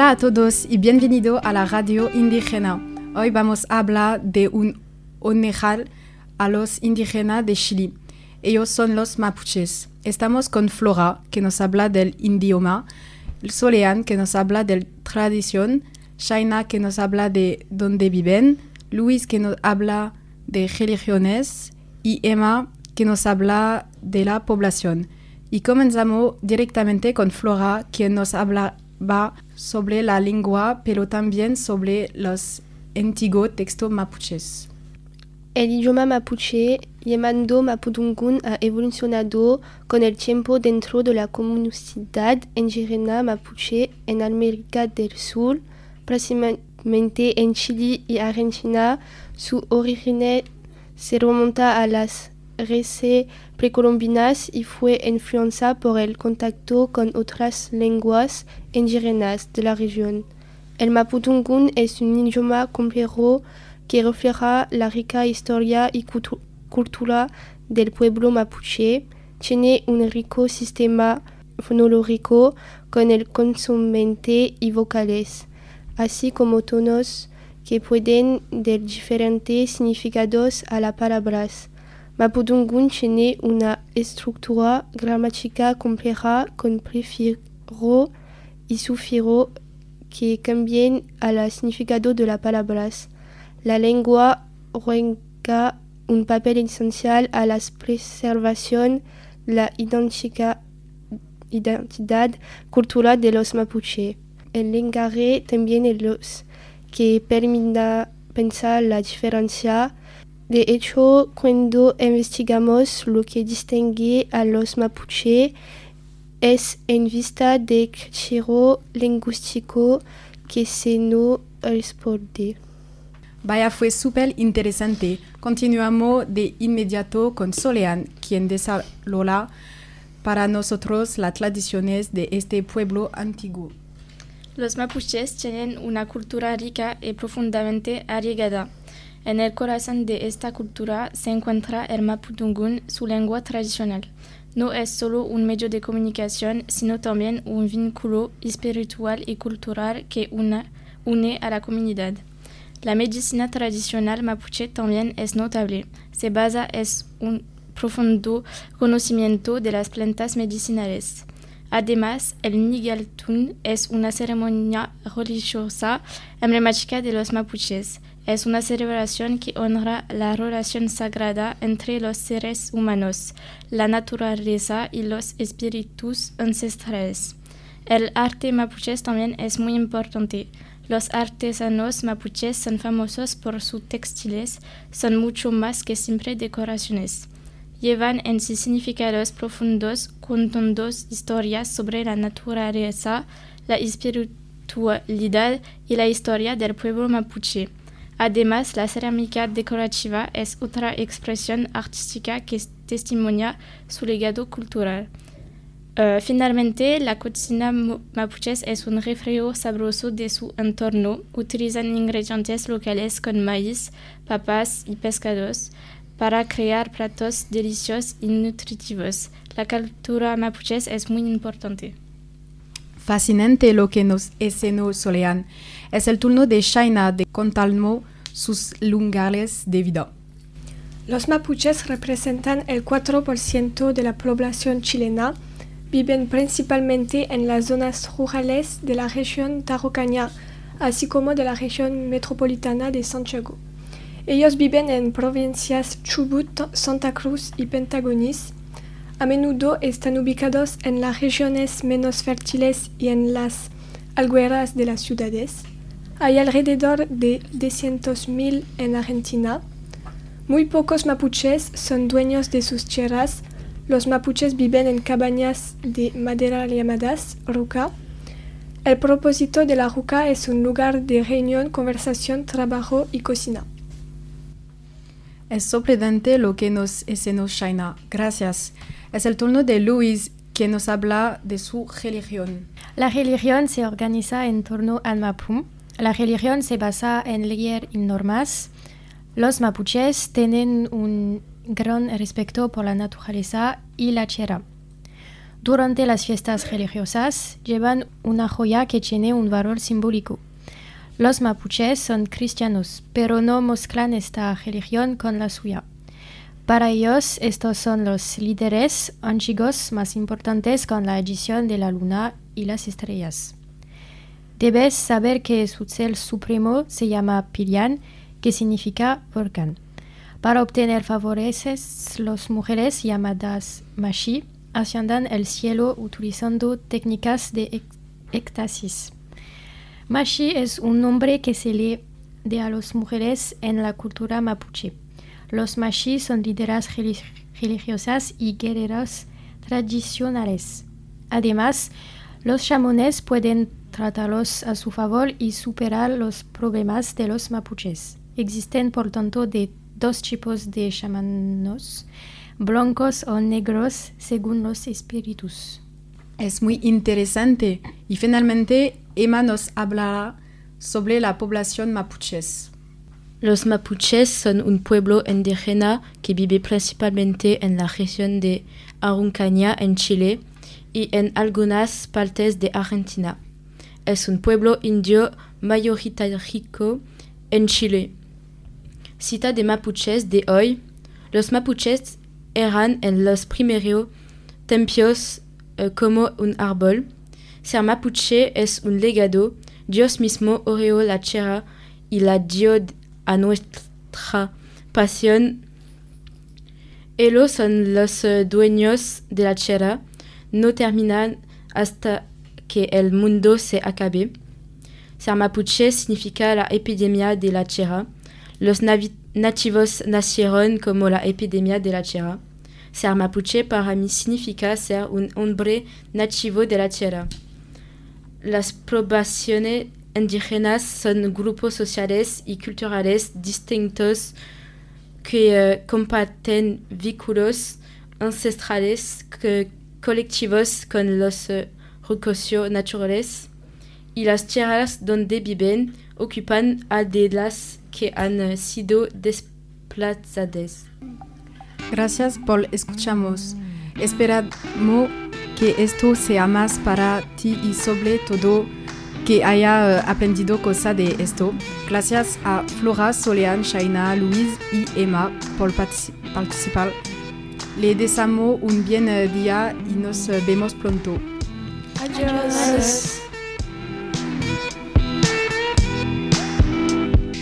Hola a todos y bienvenido a la radio indígena. Hoy vamos a hablar de un homenaje a los indígenas de Chile. Ellos son los mapuches. Estamos con Flora, que nos habla del idioma, Solean, que nos habla de tradición, Shaina, que nos habla de dónde viven, Luis, que nos habla de religiones, y Emma, que nos habla de la población. Y comenzamos directamente con Flora, quien nos habla sobre la lengua, pero también sobre los antiguos textos mapuches. El idioma mapuche, llamado Mapudungun, ha evolucionado con el tiempo dentro de la comunidad indígena mapuche en América del Sur, principalmente en Chile y Argentina. Su origen se remonta a las raíces precolombinas y fue influenciada por el contacto con otras lenguas indígenas de la región. El Mapudungun es un idioma complejo que refleja la rica historia y cultura del pueblo mapuche. Tiene un rico sistema fonológico con el consonante y vocales, así como tonos que pueden dar diferentes significados a las palabras. Mapudungun tiene una estructura gramática compleja con prefijo y sufijo que cambian al significado de las palabras. La lengua juega un papel esencial a la preservación la identidad cultural de los mapuche. El lenguaje también es lo que permite pensar la diferencia. De hecho, cuando investigamos lo que distingue a los mapuche, es en vista del criterio lingüístico que se nos responde. Vaya, fue súper interesante. Continuamos de inmediato con Solean, quien desarrolla para nosotros las tradiciones de este pueblo antiguo. Los mapuches tienen una cultura rica y profundamente arraigada. En el corazón de esta cultura se encuentra el mapudungun, su lengua tradicional. No es solo un medio de comunicación, sino también un vínculo espiritual y cultural que une a la comunidad. La medicina tradicional mapuche también es notable. Se basa en un profundo conocimiento de las plantas medicinales. Además, el Nigaltun es una ceremonia religiosa emblemática de los mapuches. Es una celebración que honra la relación sagrada entre los seres humanos, la naturaleza y los espíritus ancestrales. El arte mapuche también es muy importante. Los artesanos mapuches son famosos por sus textiles, son mucho más que simples decoraciones. Llevan en sí significados profundos, contando historias sobre la naturaleza, la espiritualidad y la historia del pueblo mapuche. Además, la cerámica decorativa es otra expresión artística que testimonia su legado cultural. Uh, finalmente, la cocina mapuches es un refresco sabroso de su entorno. Utilizan ingredientes locales con maíz, papas y pescados para crear platos deliciosos y nutritivos. La cultura mapuches es muy importante. Fascinante lo que nos enseñó Solean. Es el turno de Shaina de contarnos sus lugares de vida. Los mapuches representan el 4% de la población chilena Viven principalmente en las zonas rurales de la región Tarrocaña, así como de la región metropolitana de Santiago. Ellos viven en provincias Chubut, Santa Cruz y Pentagonis. A menudo están ubicados en las regiones menos fértiles y en las algueras de las ciudades. Hay alrededor de 200.000 en Argentina. Muy pocos mapuches son dueños de sus tierras, los mapuches viven en cabañas de madera llamadas ruca. El propósito de la ruca es un lugar de reunión, conversación, trabajo y cocina. Es sorprendente lo que nos enseñó Shaina. Gracias. Es el turno de Luis, que nos habla de su religión. La religión se organiza en torno al mapum. La religión se basa en leer y normas. Los mapuches tienen un gran respeto por la naturaleza y la tierra. Durante las fiestas religiosas llevan una joya que tiene un valor simbólico. Los mapuches son cristianos, pero no mezclan esta religión con la suya. Para ellos, estos son los líderes antiguos más importantes con la edición de la luna y las estrellas. Debes saber que su cel supremo se llama Pilian, que significa volcán. Para obtener favores, las mujeres llamadas mashi asciendan el cielo utilizando técnicas de éxtasis. Mashi es un nombre que se le da a las mujeres en la cultura mapuche. Los mashi son líderes religiosas y guerreros tradicionales. Además, los chamones pueden tratarlos a su favor y superar los problemas de los mapuches. Existen, por tanto, de dos tipos de chamanos blancos o negros según los espíritus. Es muy interesante y finalmente Emma nos hablará sobre la población mapuches. Los mapuches son un pueblo indígena que vive principalmente en la región de Araucanía en Chile y en algunas partes de Argentina. Es un pueblo indio mayoritario en Chile. Cita de mapuches de hoy. Los mapuches eran en los primeros tiempos como un árbol. Ser mapuche es un legado. Dios mismo oreó la tierra y la dio a nuestra pasión. Ellos son los dueños de la tierra. No terminan hasta que el mundo se acabe. Ser mapuche significa la epidemia de la tierra. Los nativos nacieron como la epidemia de la tierra. Ser mapuche para mí significa ser un hombre nativo de la tierra. Las poblaciones indígenas son grupos sociales y culturales distintos que uh, comparten vínculos ancestrales que colectivos con los uh, recursos naturales y las tierras donde viven ocupan a de las que han sido desplazadas. Gracias por escucharnos. Esperamos que esto sea más para ti y sobre todo que haya uh, aprendido cosas de esto. Gracias a Flora, Solean, Shaina, Luis y Emma por participar. Le deseamos un buen día y nos vemos pronto. Adiós.